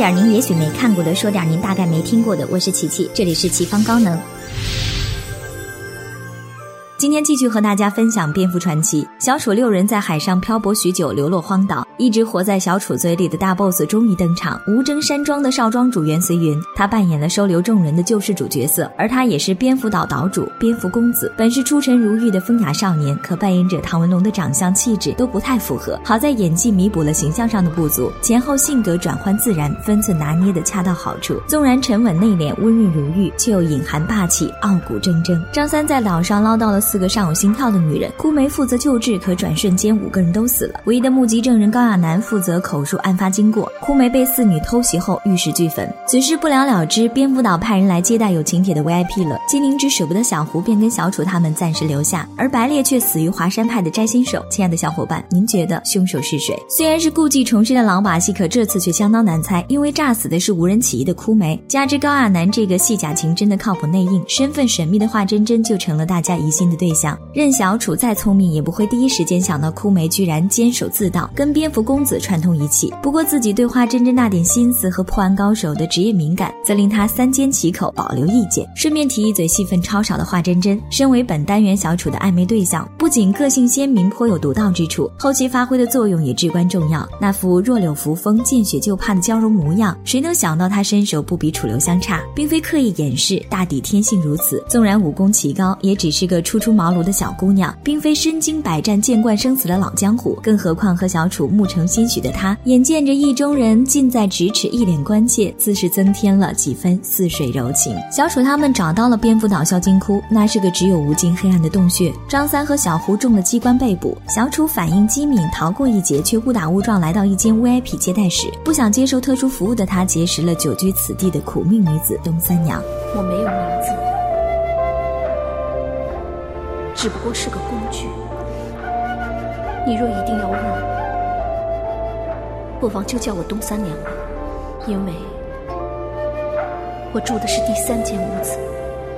点您也许没看过的，说点您大概没听过的。我是琪琪，这里是奇方高能。今天继续和大家分享蝙蝠传奇。小楚六人在海上漂泊许久，流落荒岛，一直活在小楚嘴里的大 boss 终于登场。无争山庄的少庄主袁随云，他扮演了收留众人的救世主角色，而他也是蝙蝠岛岛主蝙蝠公子。本是出尘如玉的风雅少年，可扮演者唐文龙的长相气质都不太符合。好在演技弥补了形象上的不足，前后性格转换自然，分寸拿捏的恰到好处。纵然沉稳内敛、温润如玉，却又隐含霸气、傲骨铮铮。张三在岛上捞到了。四个上有心跳的女人，枯梅负责救治，可转瞬间五个人都死了。唯一的目击证人高亚楠负责口述案发经过。枯梅被四女偷袭后，玉石俱焚。此事不了了之，蝙蝠岛派人来接待有请帖的 VIP 了。金灵芝舍不得小胡，便跟小楚他们暂时留下，而白烈却死于华山派的摘星手。亲爱的小伙伴，您觉得凶手是谁？虽然是故技重施的老把戏，可这次却相当难猜，因为炸死的是无人起疑的枯梅，加之高亚楠这个戏假情真的靠谱内应，身份神秘的华真真就成了大家疑心的。对象任小楚再聪明，也不会第一时间想到枯梅居然坚守自盗，跟蝙蝠公子串通一气。不过自己对花真真那点心思和破案高手的职业敏感，则令他三缄其口，保留意见。顺便提一嘴，戏份超少的华真真，身为本单元小楚的暧昧对象，不仅个性鲜明，颇有独到之处，后期发挥的作用也至关重要。那副弱柳扶风、见血就怕的娇柔模样，谁能想到他身手不比楚留香差，并非刻意掩饰，大抵天性如此。纵然武功奇高，也只是个初出。茅庐的小姑娘，并非身经百战、见惯生死的老江湖，更何况和小楚木成心许的他，眼见着意中人近在咫尺，一脸关切，自是增添了几分似水柔情。小楚他们找到了蝙蝠岛销金窟，那是个只有无尽黑暗的洞穴。张三和小胡中了机关被捕，小楚反应机敏，逃过一劫，却误打误撞来到一间 VIP 接待室。不想接受特殊服务的他，结识了久居此地的苦命女子东三娘。我没有名字。只不过是个工具。你若一定要问，不妨就叫我东三娘吧，因为我住的是第三间屋子。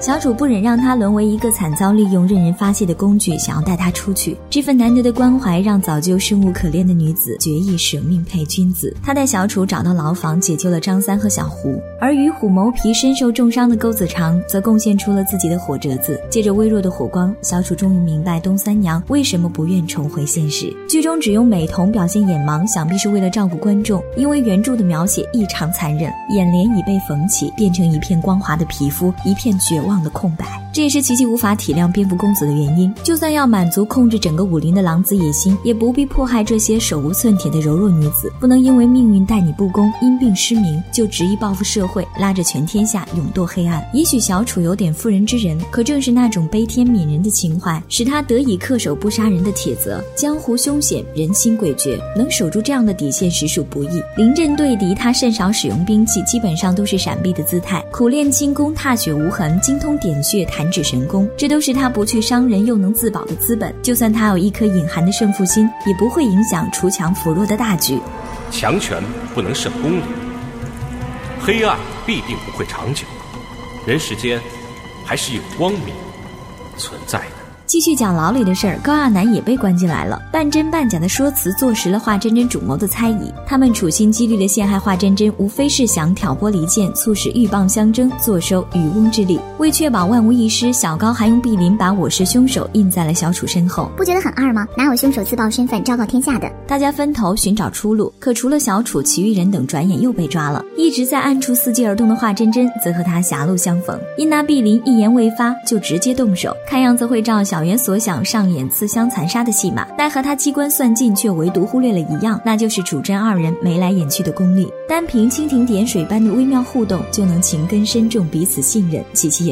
小楚不忍让他沦为一个惨遭利用、任人发泄的工具，想要带他出去。这份难得的关怀，让早就生无可恋的女子决意舍命陪君子。他带小楚找到牢房，解救了张三和小胡。而与虎谋皮身受重伤的钩子长，则贡献出了自己的火折子。借着微弱的火光，小楚终于明白东三娘为什么不愿重回现实。剧中只用美瞳表现眼盲，想必是为了照顾观众，因为原著的描写异常残忍，眼帘已被缝起，变成一片光滑的皮肤，一片绝望。的空白，这也是琪琪无法体谅蝙蝠公子的原因。就算要满足控制整个武林的狼子野心，也不必迫害这些手无寸铁的柔弱女子。不能因为命运待你不公，因病失明，就执意报复社会，拉着全天下勇斗黑暗。也许小楚有点妇人之仁，可正是那种悲天悯人的情怀，使他得以恪守不杀人的铁则。江湖凶险，人心诡谲，能守住这样的底线实属不易。临阵对敌，他甚少使用兵器，基本上都是闪避的姿态。苦练轻功，踏雪无痕，精。通点穴台、弹指神功，这都是他不去伤人又能自保的资本。就算他有一颗隐含的胜负心，也不会影响锄强扶弱的大局。强权不能胜公理，黑暗必定不会长久，人世间还是有光明存在的。继续讲牢里的事儿，高亚男也被关进来了。半真半假的说辞，坐实了华真真主谋的猜疑。他们处心积虑的陷害华真真，无非是想挑拨离间，促使鹬蚌相争，坐收渔翁之利。为确保万无一失，小高还用碧林把我是凶手印在了小楚身后。不觉得很二吗？哪有凶手自曝身份昭告天下的？大家分头寻找出路，可除了小楚，其余人等转眼又被抓了。一直在暗处伺机而动的华真真，则和他狭路相逢，因那碧林一言未发，就直接动手。看样子会照小。圆所想上演自相残杀的戏码，奈何他机关算尽，却唯独忽略了一样，那就是主真二人眉来眼去的功力。单凭蜻蜓点水般的微妙互动，就能情根深重，彼此信任，琪琪也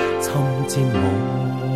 侵占我。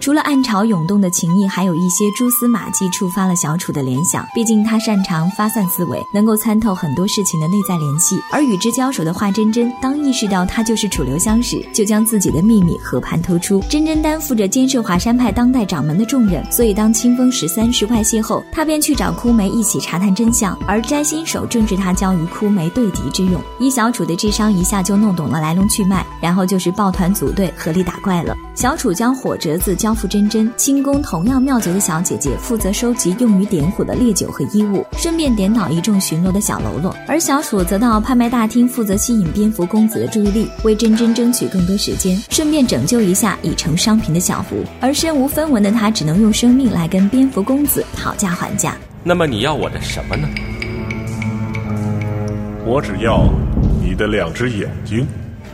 除了暗潮涌动的情谊，还有一些蛛丝马迹触发了小楚的联想。毕竟他擅长发散思维，能够参透很多事情的内在联系。而与之交手的华真真，当意识到他就是楚留香时，就将自己的秘密和盘托出。真真担负着监视华山派当代掌门的重任，所以当清风十三世外泄后，他便去找枯梅一起查探真相。而摘星手正是他教与枯梅对敌之用。以小楚的智商，一下就弄懂了来龙去脉，然后就是抱团组队合力打怪了。小楚将火折子交付真真，轻功同样妙绝的小姐姐负责收集用于点火的烈酒和衣物，顺便点倒一众巡逻的小喽啰。而小楚则到拍卖大厅负责吸引蝙蝠公子的注意力，为真真争取更多时间，顺便拯救一下已成商品的小胡。而身无分文的他，只能用生命来跟蝙蝠公子讨价还价。那么你要我的什么呢？我只要你的两只眼睛。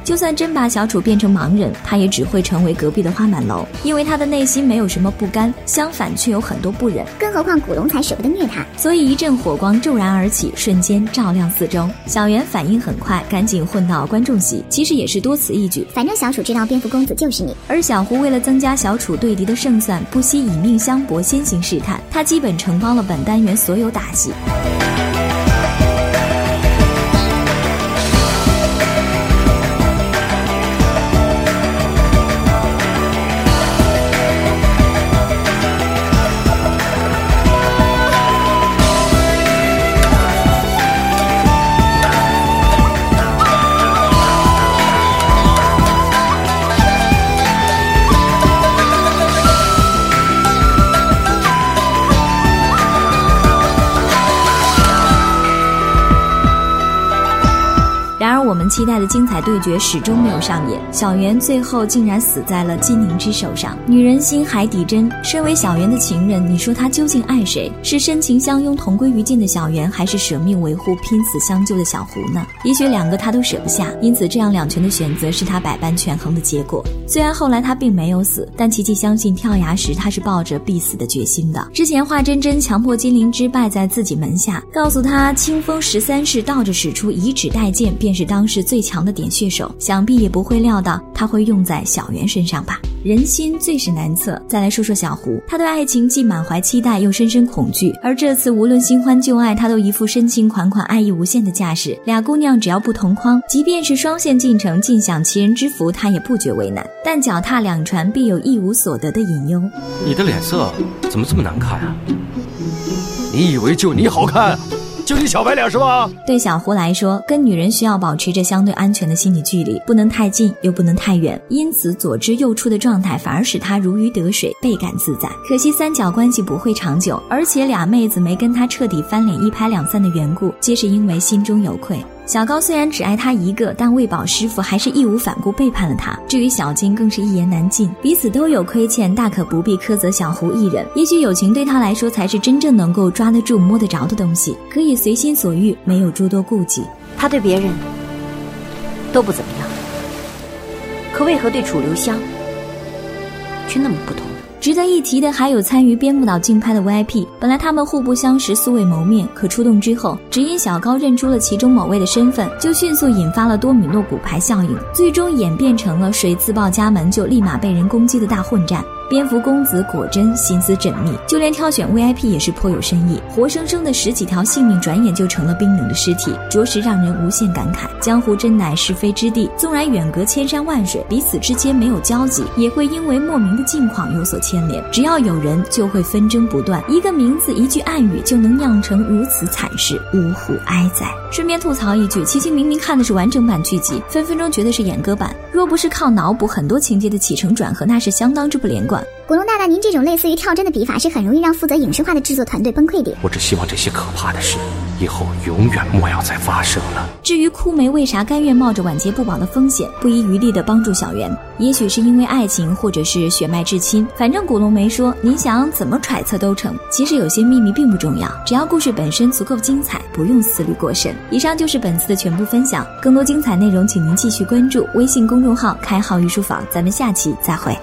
就算真把小楚变成盲人，他也只会成为隔壁的花满楼，因为他的内心没有什么不甘，相反却有很多不忍。更何况古龙才舍不得虐他，所以一阵火光骤然而起，瞬间照亮四周。小圆反应很快，赶紧混到观众席，其实也是多此一举。反正小楚知道蝙蝠公子就是你，而小胡为了增加小楚对敌的胜算，不惜以命相搏，先行试探。他基本承包了本单元所有打戏。然而我们期待的精彩对决始终没有上演，小圆最后竟然死在了金宁之手上。女人心海底针，身为小圆的情人，你说她究竟爱谁？是深情相拥、同归于尽的小圆，还是舍命维护、拼死相救的小胡呢？也许两个他都舍不下，因此这样两全的选择是他百般权衡的结果。虽然后来他并没有死，但琪琪相信跳崖时他是抱着必死的决心的。之前华真真强迫金灵芝拜在自己门下，告诉她清风十三式倒着使出以指代剑，便是当。时最强的点穴手，想必也不会料到他会用在小圆身上吧。人心最是难测。再来说说小胡，他对爱情既满怀期待，又深深恐惧。而这次无论新欢旧爱，他都一副深情款款、爱意无限的架势。俩姑娘只要不同框，即便是双线进程，尽享其人之福，他也不觉为难。但脚踏两船，必有一无所得的隐忧。你的脸色怎么这么难看啊？你以为就你好看？就你小白脸是吧？对小胡来说，跟女人需要保持着相对安全的心理距离，不能太近，又不能太远。因此，左支右绌的状态反而使他如鱼得水，倍感自在。可惜三角关系不会长久，而且俩妹子没跟他彻底翻脸、一拍两散的缘故，皆是因为心中有愧。小高虽然只爱他一个，但为保师傅，还是义无反顾背叛了他。至于小金，更是一言难尽，彼此都有亏欠，大可不必苛责小胡一人。也许友情对他来说，才是真正能够抓得住、摸得着的东西，可以随心所欲，没有诸多顾忌。他对别人都不怎么样，可为何对楚留香却那么不同？值得一提的还有参与边牧岛竞拍的 VIP，本来他们互不相识，素未谋面，可出动之后，只因小高认出了其中某位的身份，就迅速引发了多米诺骨牌效应，最终演变成了谁自报家门就立马被人攻击的大混战。蝙蝠公子果真心思缜密，就连挑选 VIP 也是颇有深意。活生生的十几条性命，转眼就成了冰冷的尸体，着实让人无限感慨。江湖真乃是非之地，纵然远隔千山万水，彼此之间没有交集，也会因为莫名的境况有所牵连。只要有人，就会纷争不断。一个名字，一句暗语，就能酿成如此惨事，呜呼哀哉！顺便吐槽一句，琪琪明明看的是完整版剧集，分分钟觉得是演歌版。若不是靠脑补很多情节的起承转合，那是相当之不连贯。古龙大大，您这种类似于跳帧的笔法，是很容易让负责影视化的制作团队崩溃的。我只希望这些可怕的事以后永远莫要再发生了。至于枯梅为啥甘愿冒着晚节不保的风险，不遗余力的帮助小圆，也许是因为爱情，或者是血脉至亲。反正古龙没说，你想怎么揣测都成。其实有些秘密并不重要，只要故事本身足够精彩，不用思虑过深。以上就是本次的全部分享，更多精彩内容，请您继续关注微信公众号“开号御书房”。咱们下期再会。